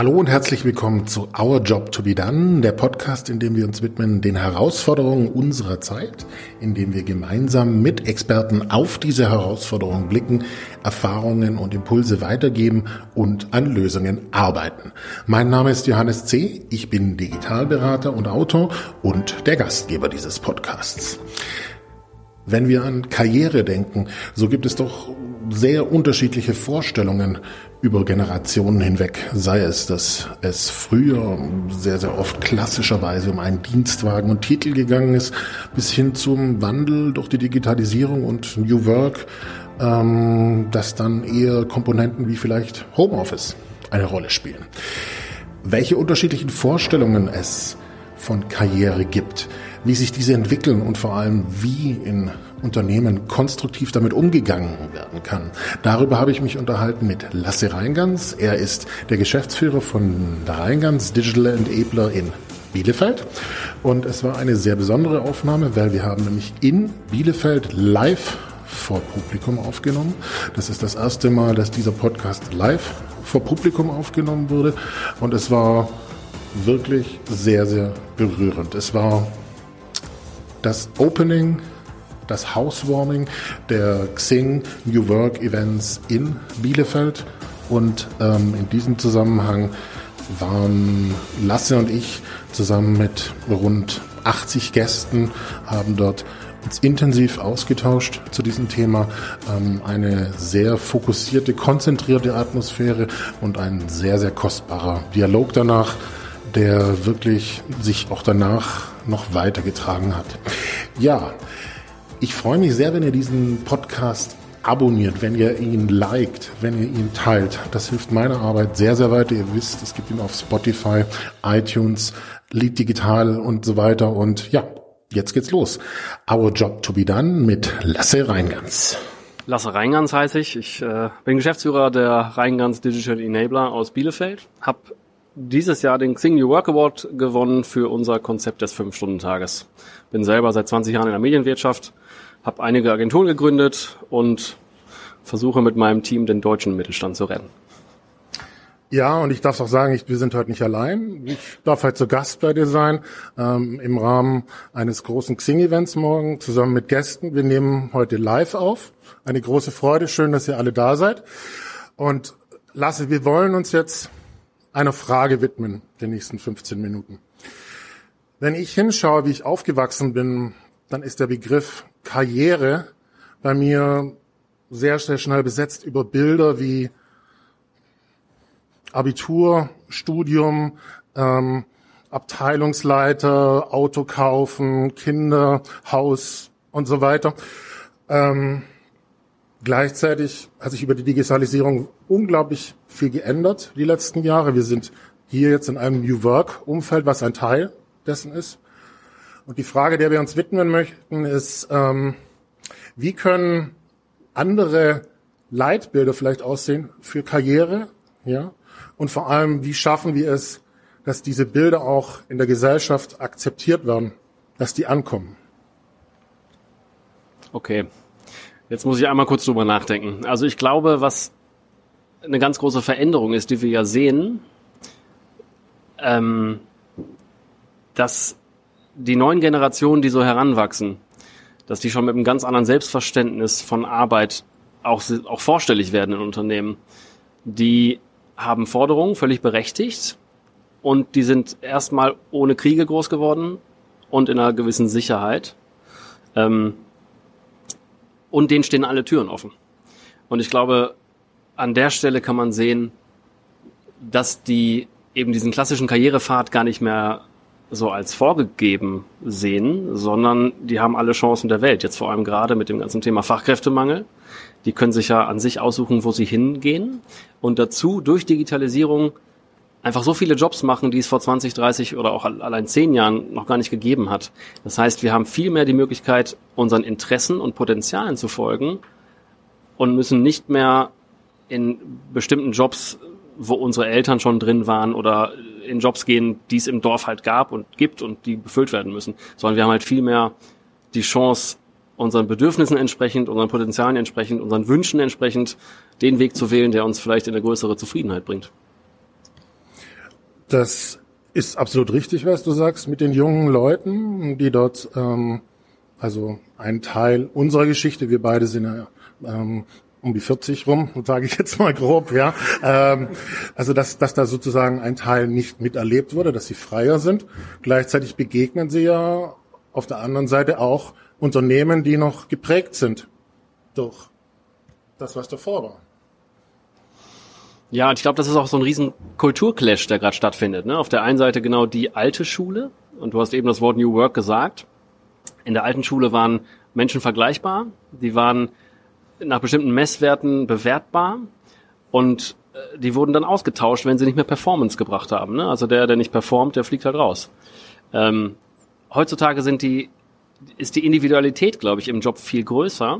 Hallo und herzlich willkommen zu Our Job to be Done, der Podcast, in dem wir uns widmen den Herausforderungen unserer Zeit, in dem wir gemeinsam mit Experten auf diese Herausforderungen blicken, Erfahrungen und Impulse weitergeben und an Lösungen arbeiten. Mein Name ist Johannes C., ich bin Digitalberater und Autor und der Gastgeber dieses Podcasts. Wenn wir an Karriere denken, so gibt es doch sehr unterschiedliche Vorstellungen über Generationen hinweg. Sei es, dass es früher sehr, sehr oft klassischerweise um einen Dienstwagen und Titel gegangen ist, bis hin zum Wandel durch die Digitalisierung und New Work, ähm, dass dann eher Komponenten wie vielleicht Homeoffice eine Rolle spielen. Welche unterschiedlichen Vorstellungen es von Karriere gibt, wie sich diese entwickeln und vor allem wie in Unternehmen konstruktiv damit umgegangen werden kann. Darüber habe ich mich unterhalten mit Lasse Reingans. Er ist der Geschäftsführer von Reingans Digital Enabler in Bielefeld. Und es war eine sehr besondere Aufnahme, weil wir haben nämlich in Bielefeld live vor Publikum aufgenommen. Das ist das erste Mal, dass dieser Podcast live vor Publikum aufgenommen wurde. Und es war wirklich sehr, sehr berührend. Es war das Opening, das Housewarming der Xing New Work Events in Bielefeld. Und ähm, in diesem Zusammenhang waren Lasse und ich zusammen mit rund 80 Gästen, haben dort uns intensiv ausgetauscht zu diesem Thema. Ähm, eine sehr fokussierte, konzentrierte Atmosphäre und ein sehr, sehr kostbarer Dialog danach der wirklich sich auch danach noch weitergetragen hat. Ja, ich freue mich sehr, wenn ihr diesen Podcast abonniert, wenn ihr ihn liked, wenn ihr ihn teilt. Das hilft meiner Arbeit sehr, sehr weiter. Ihr wisst, es gibt ihn auf Spotify, iTunes, Lead Digital und so weiter. Und ja, jetzt geht's los. Our Job to be Done mit Lasse Reingans. Lasse Reingans heiße ich. Ich äh, bin Geschäftsführer der Reingans Digital Enabler aus Bielefeld. Hab dieses Jahr den Xing New Work Award gewonnen für unser Konzept des Fünf-Stunden-Tages. Bin selber seit 20 Jahren in der Medienwirtschaft, habe einige Agenturen gegründet und versuche mit meinem Team den deutschen Mittelstand zu retten. Ja, und ich darf auch sagen, ich, wir sind heute nicht allein. Ich darf heute zu Gast bei dir sein, ähm, im Rahmen eines großen Xing-Events morgen, zusammen mit Gästen. Wir nehmen heute live auf. Eine große Freude. Schön, dass ihr alle da seid. Und Lasse, wir wollen uns jetzt einer Frage widmen, den nächsten 15 Minuten. Wenn ich hinschaue, wie ich aufgewachsen bin, dann ist der Begriff Karriere bei mir sehr, sehr schnell besetzt über Bilder wie Abitur, Studium, ähm, Abteilungsleiter, Auto kaufen, Kinder, Haus und so weiter. Ähm, Gleichzeitig hat sich über die Digitalisierung unglaublich viel geändert die letzten Jahre. Wir sind hier jetzt in einem New Work-Umfeld, was ein Teil dessen ist. Und die Frage, der wir uns widmen möchten, ist, ähm, wie können andere Leitbilder vielleicht aussehen für Karriere, ja? Und vor allem, wie schaffen wir es, dass diese Bilder auch in der Gesellschaft akzeptiert werden, dass die ankommen? Okay, Jetzt muss ich einmal kurz drüber nachdenken. Also ich glaube, was eine ganz große Veränderung ist, die wir ja sehen, ähm, dass die neuen Generationen, die so heranwachsen, dass die schon mit einem ganz anderen Selbstverständnis von Arbeit auch, auch vorstellig werden in Unternehmen. Die haben Forderungen, völlig berechtigt, und die sind erstmal ohne Kriege groß geworden und in einer gewissen Sicherheit. Ähm, und denen stehen alle Türen offen. Und ich glaube, an der Stelle kann man sehen, dass die eben diesen klassischen Karrierepfad gar nicht mehr so als vorgegeben sehen, sondern die haben alle Chancen der Welt. Jetzt vor allem gerade mit dem ganzen Thema Fachkräftemangel. Die können sich ja an sich aussuchen, wo sie hingehen. Und dazu durch Digitalisierung einfach so viele Jobs machen, die es vor 20, 30 oder auch allein 10 Jahren noch gar nicht gegeben hat. Das heißt, wir haben viel mehr die Möglichkeit, unseren Interessen und Potenzialen zu folgen und müssen nicht mehr in bestimmten Jobs, wo unsere Eltern schon drin waren oder in Jobs gehen, die es im Dorf halt gab und gibt und die befüllt werden müssen, sondern wir haben halt viel mehr die Chance, unseren Bedürfnissen entsprechend, unseren Potenzialen entsprechend, unseren Wünschen entsprechend den Weg zu wählen, der uns vielleicht in eine größere Zufriedenheit bringt. Das ist absolut richtig, was du sagst, mit den jungen Leuten, die dort, ähm, also ein Teil unserer Geschichte, wir beide sind ja ähm, um die 40 rum, sage ich jetzt mal grob, ja. Ähm, also dass, dass da sozusagen ein Teil nicht miterlebt wurde, dass sie freier sind. Gleichzeitig begegnen sie ja auf der anderen Seite auch Unternehmen, die noch geprägt sind durch das, was davor war. Ja, ich glaube, das ist auch so ein riesen Kulturclash, der gerade stattfindet. Ne? Auf der einen Seite genau die alte Schule, und du hast eben das Wort New Work gesagt. In der alten Schule waren Menschen vergleichbar, die waren nach bestimmten Messwerten bewertbar und äh, die wurden dann ausgetauscht, wenn sie nicht mehr Performance gebracht haben. Ne? Also der, der nicht performt, der fliegt halt raus. Ähm, heutzutage sind die, ist die Individualität, glaube ich, im Job viel größer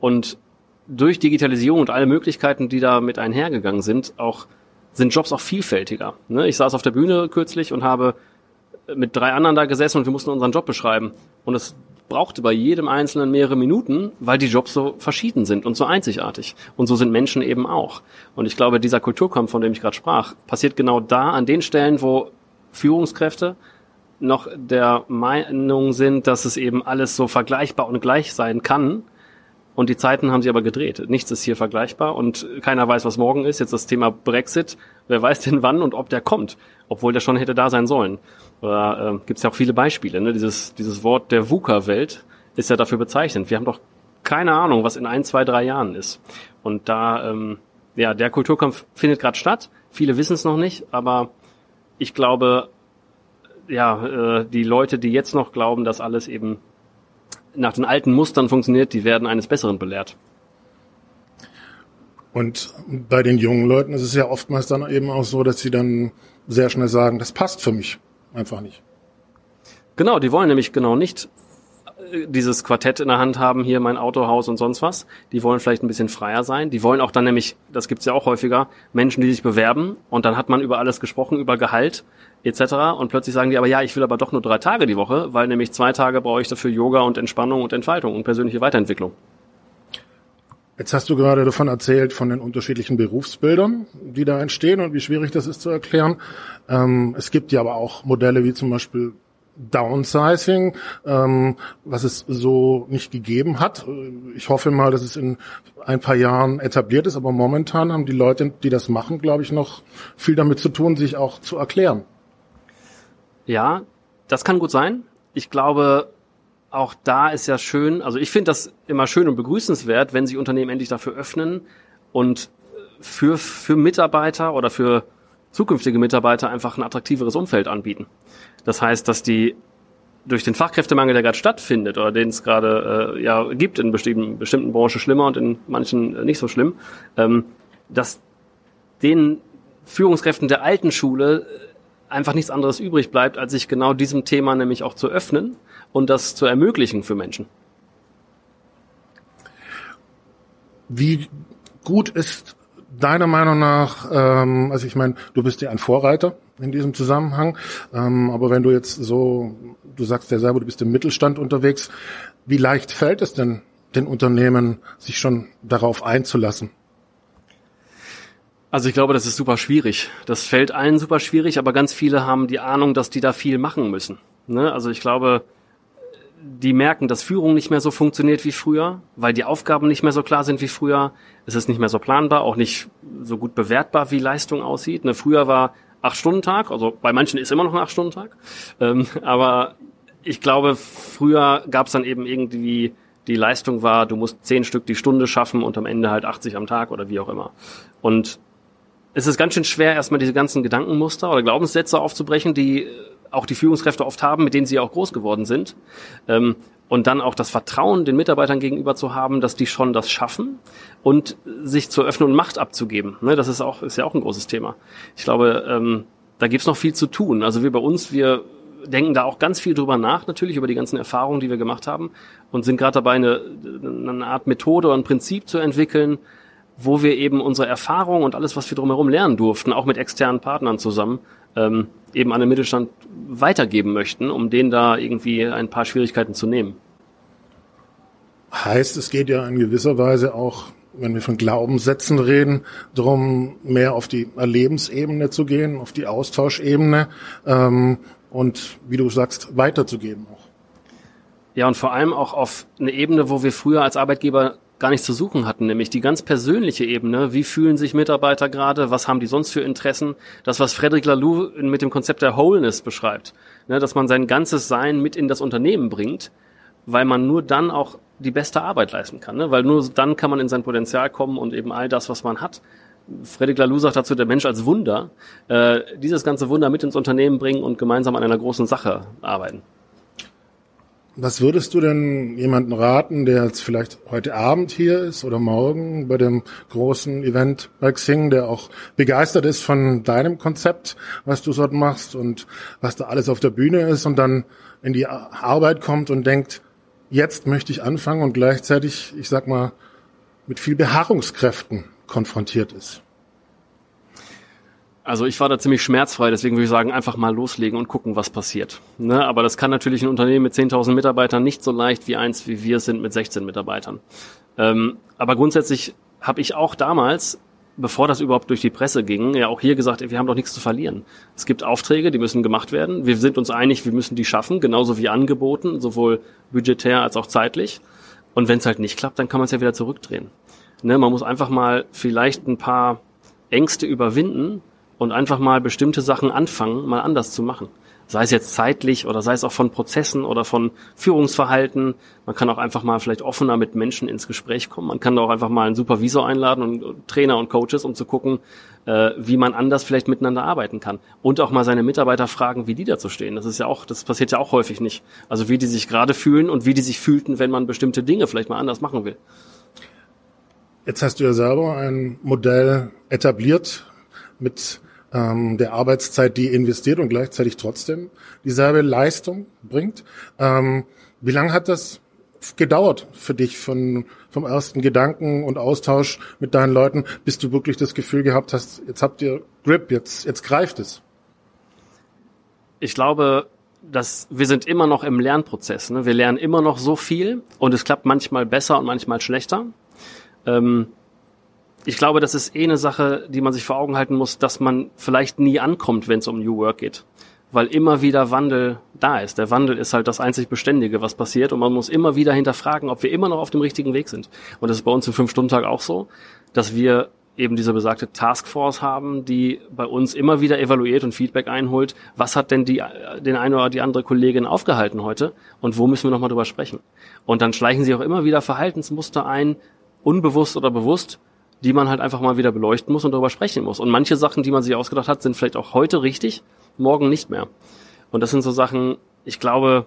und durch Digitalisierung und alle Möglichkeiten, die da mit einhergegangen sind, auch sind Jobs auch vielfältiger. Ne? Ich saß auf der Bühne kürzlich und habe mit drei anderen da gesessen und wir mussten unseren Job beschreiben. Und es brauchte bei jedem Einzelnen mehrere Minuten, weil die Jobs so verschieden sind und so einzigartig. Und so sind Menschen eben auch. Und ich glaube, dieser Kulturkampf, von dem ich gerade sprach, passiert genau da, an den Stellen, wo Führungskräfte noch der Meinung sind, dass es eben alles so vergleichbar und gleich sein kann. Und die Zeiten haben sich aber gedreht. Nichts ist hier vergleichbar und keiner weiß, was morgen ist. Jetzt das Thema Brexit. Wer weiß denn wann und ob der kommt, obwohl der schon hätte da sein sollen. Oder äh, gibt es ja auch viele Beispiele. Ne? Dieses, dieses Wort der VUCA-Welt ist ja dafür bezeichnend. Wir haben doch keine Ahnung, was in ein, zwei, drei Jahren ist. Und da, ähm, ja, der Kulturkampf findet gerade statt. Viele wissen es noch nicht, aber ich glaube, ja, äh, die Leute, die jetzt noch glauben, dass alles eben nach den alten Mustern funktioniert, die werden eines Besseren belehrt. Und bei den jungen Leuten ist es ja oftmals dann eben auch so, dass sie dann sehr schnell sagen, das passt für mich einfach nicht. Genau, die wollen nämlich genau nicht dieses Quartett in der Hand haben, hier mein Autohaus und sonst was. Die wollen vielleicht ein bisschen freier sein. Die wollen auch dann nämlich, das gibt's ja auch häufiger, Menschen, die sich bewerben und dann hat man über alles gesprochen, über Gehalt etc. Und plötzlich sagen die aber, ja, ich will aber doch nur drei Tage die Woche, weil nämlich zwei Tage brauche ich dafür Yoga und Entspannung und Entfaltung und persönliche Weiterentwicklung. Jetzt hast du gerade davon erzählt, von den unterschiedlichen Berufsbildern, die da entstehen und wie schwierig das ist zu erklären. Ähm, es gibt ja aber auch Modelle wie zum Beispiel Downsizing, ähm, was es so nicht gegeben hat. Ich hoffe mal, dass es in ein paar Jahren etabliert ist, aber momentan haben die Leute, die das machen, glaube ich, noch viel damit zu tun, sich auch zu erklären. Ja, das kann gut sein. Ich glaube, auch da ist ja schön, also ich finde das immer schön und begrüßenswert, wenn sich Unternehmen endlich dafür öffnen und für, für Mitarbeiter oder für zukünftige Mitarbeiter einfach ein attraktiveres Umfeld anbieten. Das heißt, dass die durch den Fachkräftemangel, der gerade stattfindet oder den es gerade äh, ja gibt in bestimmten, bestimmten Branchen schlimmer und in manchen äh, nicht so schlimm, ähm, dass den Führungskräften der alten Schule einfach nichts anderes übrig bleibt, als sich genau diesem Thema nämlich auch zu öffnen und das zu ermöglichen für Menschen. Wie gut ist deiner Meinung nach, ähm, also ich meine, du bist ja ein Vorreiter in diesem Zusammenhang, ähm, aber wenn du jetzt so, du sagst ja selber, du bist im Mittelstand unterwegs, wie leicht fällt es denn den Unternehmen, sich schon darauf einzulassen? Also ich glaube, das ist super schwierig. Das fällt allen super schwierig, aber ganz viele haben die Ahnung, dass die da viel machen müssen. Ne? Also ich glaube, die merken, dass Führung nicht mehr so funktioniert wie früher, weil die Aufgaben nicht mehr so klar sind wie früher. Es ist nicht mehr so planbar, auch nicht so gut bewertbar, wie Leistung aussieht. Ne? Früher war Acht-Stunden-Tag, also bei manchen ist immer noch ein Acht-Stunden-Tag. Ähm, aber ich glaube, früher gab es dann eben irgendwie die Leistung war, du musst zehn Stück die Stunde schaffen und am Ende halt 80 am Tag oder wie auch immer. Und es ist ganz schön schwer, erstmal diese ganzen Gedankenmuster oder Glaubenssätze aufzubrechen, die auch die Führungskräfte oft haben, mit denen sie auch groß geworden sind. Ähm, und dann auch das Vertrauen den Mitarbeitern gegenüber zu haben, dass die schon das schaffen und sich zu öffnen und Macht abzugeben. Ne, das ist auch, ist ja auch ein großes Thema. Ich glaube, ähm, da gibt's noch viel zu tun. Also wir bei uns, wir denken da auch ganz viel drüber nach, natürlich über die ganzen Erfahrungen, die wir gemacht haben und sind gerade dabei, eine, eine Art Methode oder ein Prinzip zu entwickeln, wo wir eben unsere Erfahrungen und alles, was wir drumherum lernen durften, auch mit externen Partnern zusammen, ähm, eben an den Mittelstand weitergeben möchten, um denen da irgendwie ein paar Schwierigkeiten zu nehmen. Heißt, es geht ja in gewisser Weise auch wenn wir von Glaubenssätzen reden, darum, mehr auf die Erlebensebene zu gehen, auf die Austauschebene ähm, und, wie du sagst, weiterzugeben auch. Ja, und vor allem auch auf eine Ebene, wo wir früher als Arbeitgeber gar nichts zu suchen hatten, nämlich die ganz persönliche Ebene. Wie fühlen sich Mitarbeiter gerade? Was haben die sonst für Interessen? Das, was Frederic Laloux mit dem Konzept der Wholeness beschreibt, ne, dass man sein ganzes Sein mit in das Unternehmen bringt, weil man nur dann auch die beste Arbeit leisten kann, ne? weil nur dann kann man in sein Potenzial kommen und eben all das, was man hat. Fredrik Laloux sagt dazu, der Mensch als Wunder, äh, dieses ganze Wunder mit ins Unternehmen bringen und gemeinsam an einer großen Sache arbeiten. Was würdest du denn jemanden raten, der jetzt vielleicht heute Abend hier ist oder morgen bei dem großen Event bei Xing, der auch begeistert ist von deinem Konzept, was du dort machst und was da alles auf der Bühne ist und dann in die Arbeit kommt und denkt, jetzt möchte ich anfangen und gleichzeitig, ich sag mal, mit viel Beharrungskräften konfrontiert ist? Also ich war da ziemlich schmerzfrei, deswegen würde ich sagen, einfach mal loslegen und gucken, was passiert. Ne? Aber das kann natürlich ein Unternehmen mit 10.000 Mitarbeitern nicht so leicht wie eins, wie wir sind mit 16 Mitarbeitern. Ähm, aber grundsätzlich habe ich auch damals, bevor das überhaupt durch die Presse ging, ja auch hier gesagt, wir haben doch nichts zu verlieren. Es gibt Aufträge, die müssen gemacht werden. Wir sind uns einig, wir müssen die schaffen, genauso wie angeboten, sowohl budgetär als auch zeitlich. Und wenn es halt nicht klappt, dann kann man es ja wieder zurückdrehen. Ne? Man muss einfach mal vielleicht ein paar Ängste überwinden und einfach mal bestimmte Sachen anfangen, mal anders zu machen. Sei es jetzt zeitlich oder sei es auch von Prozessen oder von Führungsverhalten. Man kann auch einfach mal vielleicht offener mit Menschen ins Gespräch kommen. Man kann auch einfach mal einen Supervisor einladen und Trainer und Coaches, um zu gucken, äh, wie man anders vielleicht miteinander arbeiten kann. Und auch mal seine Mitarbeiter fragen, wie die dazu stehen. Das ist ja auch, das passiert ja auch häufig nicht. Also wie die sich gerade fühlen und wie die sich fühlten, wenn man bestimmte Dinge vielleicht mal anders machen will. Jetzt hast du ja selber ein Modell etabliert mit ähm, der Arbeitszeit, die investiert und gleichzeitig trotzdem dieselbe Leistung bringt. Ähm, wie lange hat das gedauert für dich von, vom ersten Gedanken und Austausch mit deinen Leuten, bis du wirklich das Gefühl gehabt hast, jetzt habt ihr Grip, jetzt, jetzt greift es? Ich glaube, dass wir sind immer noch im Lernprozess. Ne? Wir lernen immer noch so viel und es klappt manchmal besser und manchmal schlechter. Ähm, ich glaube, das ist eh eine Sache, die man sich vor Augen halten muss, dass man vielleicht nie ankommt, wenn es um New Work geht. Weil immer wieder Wandel da ist. Der Wandel ist halt das einzig Beständige, was passiert. Und man muss immer wieder hinterfragen, ob wir immer noch auf dem richtigen Weg sind. Und das ist bei uns im Fünf-Stunden-Tag auch so, dass wir eben diese besagte Taskforce haben, die bei uns immer wieder evaluiert und Feedback einholt. Was hat denn die, den eine oder die andere Kollegin aufgehalten heute? Und wo müssen wir nochmal drüber sprechen? Und dann schleichen sie auch immer wieder Verhaltensmuster ein, unbewusst oder bewusst, die man halt einfach mal wieder beleuchten muss und darüber sprechen muss. Und manche Sachen, die man sich ausgedacht hat, sind vielleicht auch heute richtig, morgen nicht mehr. Und das sind so Sachen, ich glaube,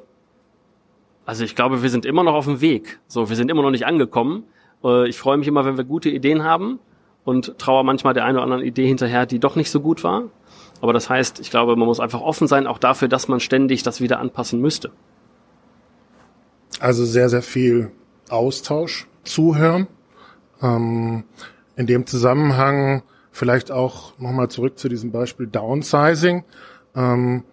also ich glaube, wir sind immer noch auf dem Weg. So, wir sind immer noch nicht angekommen. Äh, ich freue mich immer, wenn wir gute Ideen haben und traue manchmal der einen oder anderen Idee hinterher, die doch nicht so gut war. Aber das heißt, ich glaube, man muss einfach offen sein, auch dafür, dass man ständig das wieder anpassen müsste. Also sehr, sehr viel Austausch, Zuhören. Ähm, in dem Zusammenhang vielleicht auch nochmal zurück zu diesem Beispiel Downsizing. Ähm,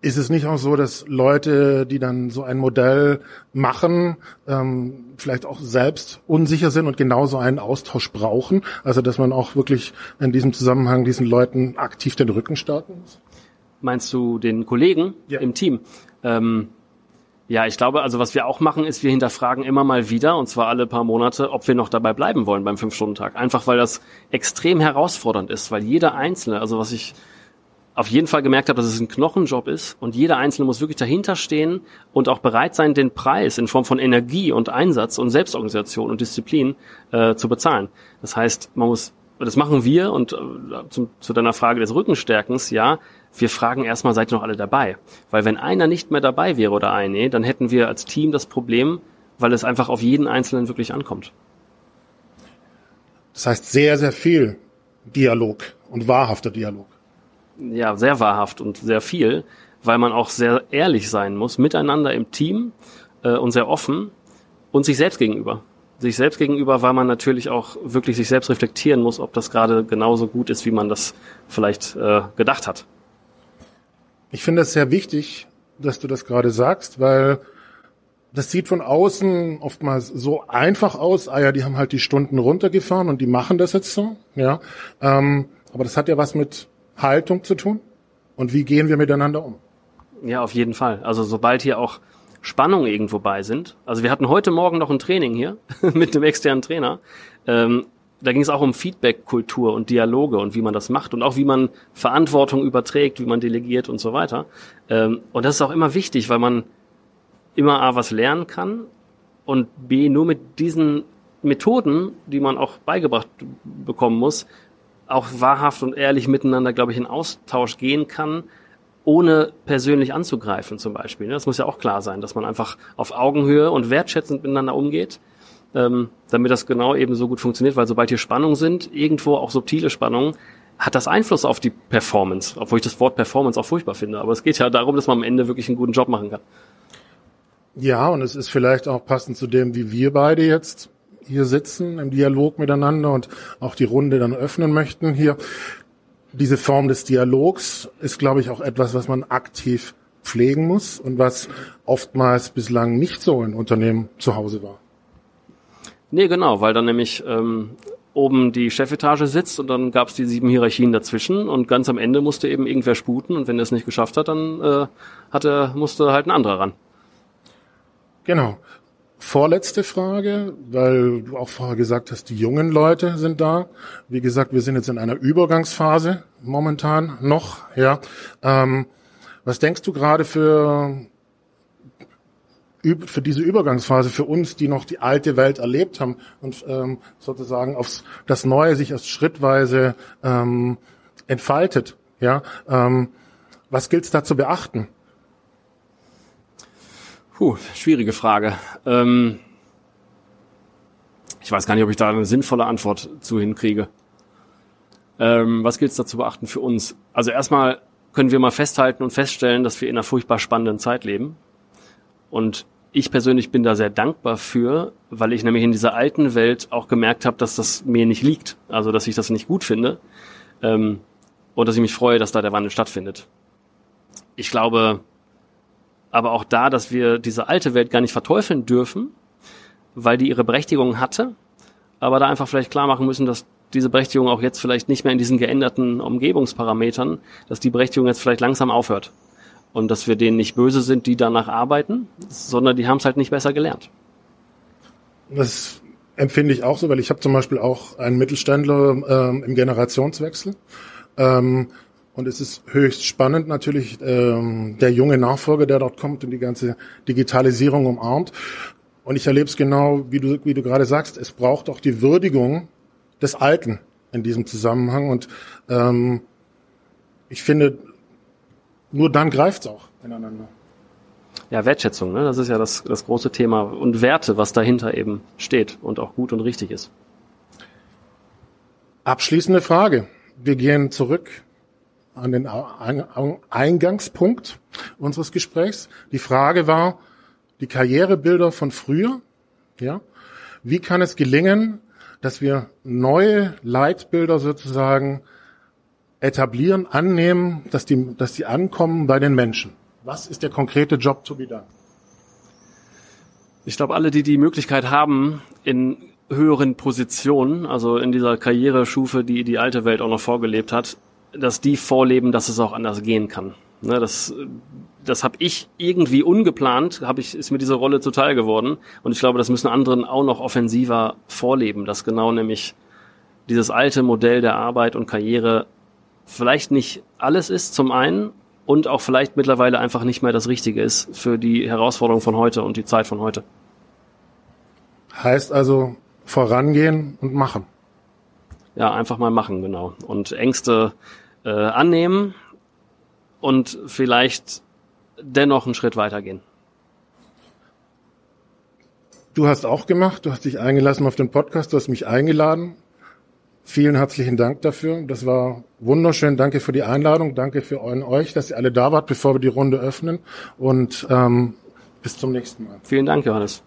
ist es nicht auch so, dass Leute, die dann so ein Modell machen, ähm, vielleicht auch selbst unsicher sind und genauso einen Austausch brauchen? Also dass man auch wirklich in diesem Zusammenhang diesen Leuten aktiv den Rücken stärken muss? Meinst du den Kollegen ja. im Team? Ähm, ja, ich glaube, also was wir auch machen, ist, wir hinterfragen immer mal wieder, und zwar alle paar Monate, ob wir noch dabei bleiben wollen beim Fünf-Stunden-Tag. Einfach weil das extrem herausfordernd ist, weil jeder Einzelne, also was ich auf jeden Fall gemerkt habe, dass es ein Knochenjob ist und jeder Einzelne muss wirklich dahinter stehen und auch bereit sein, den Preis in Form von Energie und Einsatz und Selbstorganisation und Disziplin äh, zu bezahlen. Das heißt, man muss, das machen wir und äh, zum, zu deiner Frage des Rückenstärkens, ja, wir fragen erstmal, seid ihr noch alle dabei? Weil wenn einer nicht mehr dabei wäre oder eine, dann hätten wir als Team das Problem, weil es einfach auf jeden Einzelnen wirklich ankommt. Das heißt sehr, sehr viel Dialog und wahrhafter Dialog. Ja, sehr wahrhaft und sehr viel, weil man auch sehr ehrlich sein muss, miteinander im Team äh, und sehr offen und sich selbst gegenüber. Sich selbst gegenüber, weil man natürlich auch wirklich sich selbst reflektieren muss, ob das gerade genauso gut ist, wie man das vielleicht äh, gedacht hat. Ich finde es sehr wichtig, dass du das gerade sagst, weil das sieht von außen oftmals so einfach aus. Ah ja, die haben halt die Stunden runtergefahren und die machen das jetzt so. Ja, ähm, aber das hat ja was mit Haltung zu tun. Und wie gehen wir miteinander um? Ja, auf jeden Fall. Also sobald hier auch Spannungen irgendwo bei sind. Also wir hatten heute Morgen noch ein Training hier mit einem externen Trainer. Ähm, da ging es auch um Feedback-Kultur und Dialoge und wie man das macht und auch wie man Verantwortung überträgt, wie man delegiert und so weiter. Ähm, und das ist auch immer wichtig, weil man immer A was lernen kann und B nur mit diesen Methoden, die man auch beigebracht bekommen muss, auch wahrhaft und ehrlich miteinander, glaube ich, in Austausch gehen kann, ohne persönlich anzugreifen zum Beispiel. Das muss ja auch klar sein, dass man einfach auf Augenhöhe und wertschätzend miteinander umgeht ähm, damit das genau eben so gut funktioniert, weil sobald hier Spannungen sind, irgendwo auch subtile Spannungen, hat das Einfluss auf die Performance, obwohl ich das Wort Performance auch furchtbar finde. Aber es geht ja darum, dass man am Ende wirklich einen guten Job machen kann. Ja, und es ist vielleicht auch passend zu dem, wie wir beide jetzt hier sitzen im Dialog miteinander und auch die Runde dann öffnen möchten hier. Diese Form des Dialogs ist, glaube ich, auch etwas, was man aktiv pflegen muss und was oftmals bislang nicht so in Unternehmen zu Hause war. Nee, genau, weil dann nämlich ähm, oben die Chefetage sitzt und dann gab es die sieben Hierarchien dazwischen und ganz am Ende musste eben irgendwer sputen und wenn er es nicht geschafft hat, dann äh, hatte, musste halt ein anderer ran. Genau. Vorletzte Frage, weil du auch vorher gesagt hast, die jungen Leute sind da. Wie gesagt, wir sind jetzt in einer Übergangsphase momentan noch. Ja, ähm, was denkst du gerade für für diese Übergangsphase für uns, die noch die alte Welt erlebt haben und ähm, sozusagen aufs das Neue sich erst schrittweise ähm, entfaltet. Ja, ähm, was gilt es da zu beachten? Puh, schwierige Frage. Ähm, ich weiß gar nicht, ob ich da eine sinnvolle Antwort zu hinkriege. Ähm, was gilt es da zu beachten für uns? Also erstmal können wir mal festhalten und feststellen, dass wir in einer furchtbar spannenden Zeit leben. Und ich persönlich bin da sehr dankbar für, weil ich nämlich in dieser alten Welt auch gemerkt habe, dass das mir nicht liegt. Also, dass ich das nicht gut finde. Ähm, und dass ich mich freue, dass da der Wandel stattfindet. Ich glaube aber auch da, dass wir diese alte Welt gar nicht verteufeln dürfen, weil die ihre Berechtigung hatte, aber da einfach vielleicht klar machen müssen, dass diese Berechtigung auch jetzt vielleicht nicht mehr in diesen geänderten Umgebungsparametern, dass die Berechtigung jetzt vielleicht langsam aufhört und dass wir denen nicht böse sind, die danach arbeiten, sondern die haben es halt nicht besser gelernt. Das empfinde ich auch so, weil ich habe zum Beispiel auch einen Mittelständler ähm, im Generationswechsel. Ähm, und es ist höchst spannend natürlich ähm, der junge Nachfolger, der dort kommt und die ganze Digitalisierung umarmt. Und ich erlebe es genau, wie du, wie du gerade sagst, es braucht auch die Würdigung des Alten in diesem Zusammenhang. Und ähm, ich finde, nur dann greift's auch ineinander. Ja, Wertschätzung, ne? das ist ja das, das große Thema und Werte, was dahinter eben steht und auch gut und richtig ist. Abschließende Frage. Wir gehen zurück an den Eingangspunkt unseres Gesprächs. Die Frage war, die Karrierebilder von früher, ja, wie kann es gelingen, dass wir neue Leitbilder sozusagen etablieren, annehmen, dass die, dass die ankommen bei den Menschen? Was ist der konkrete Job to be done? Ich glaube, alle, die die Möglichkeit haben, in höheren Positionen, also in dieser Karriereschufe, die die alte Welt auch noch vorgelebt hat, dass die vorleben, dass es auch anders gehen kann. Ne, das das habe ich irgendwie ungeplant, habe ich ist mir diese Rolle zuteil geworden und ich glaube, das müssen anderen auch noch offensiver vorleben, dass genau nämlich dieses alte Modell der Arbeit und Karriere vielleicht nicht alles ist zum einen und auch vielleicht mittlerweile einfach nicht mehr das Richtige ist für die Herausforderung von heute und die Zeit von heute. Heißt also vorangehen und machen. Ja, einfach mal machen, genau. Und Ängste äh, annehmen und vielleicht dennoch einen Schritt weitergehen. Du hast auch gemacht, du hast dich eingelassen auf den Podcast, du hast mich eingeladen. Vielen herzlichen Dank dafür. Das war wunderschön. Danke für die Einladung. Danke für euch, dass ihr alle da wart, bevor wir die Runde öffnen. Und ähm, bis zum nächsten Mal. Vielen Dank, Johannes.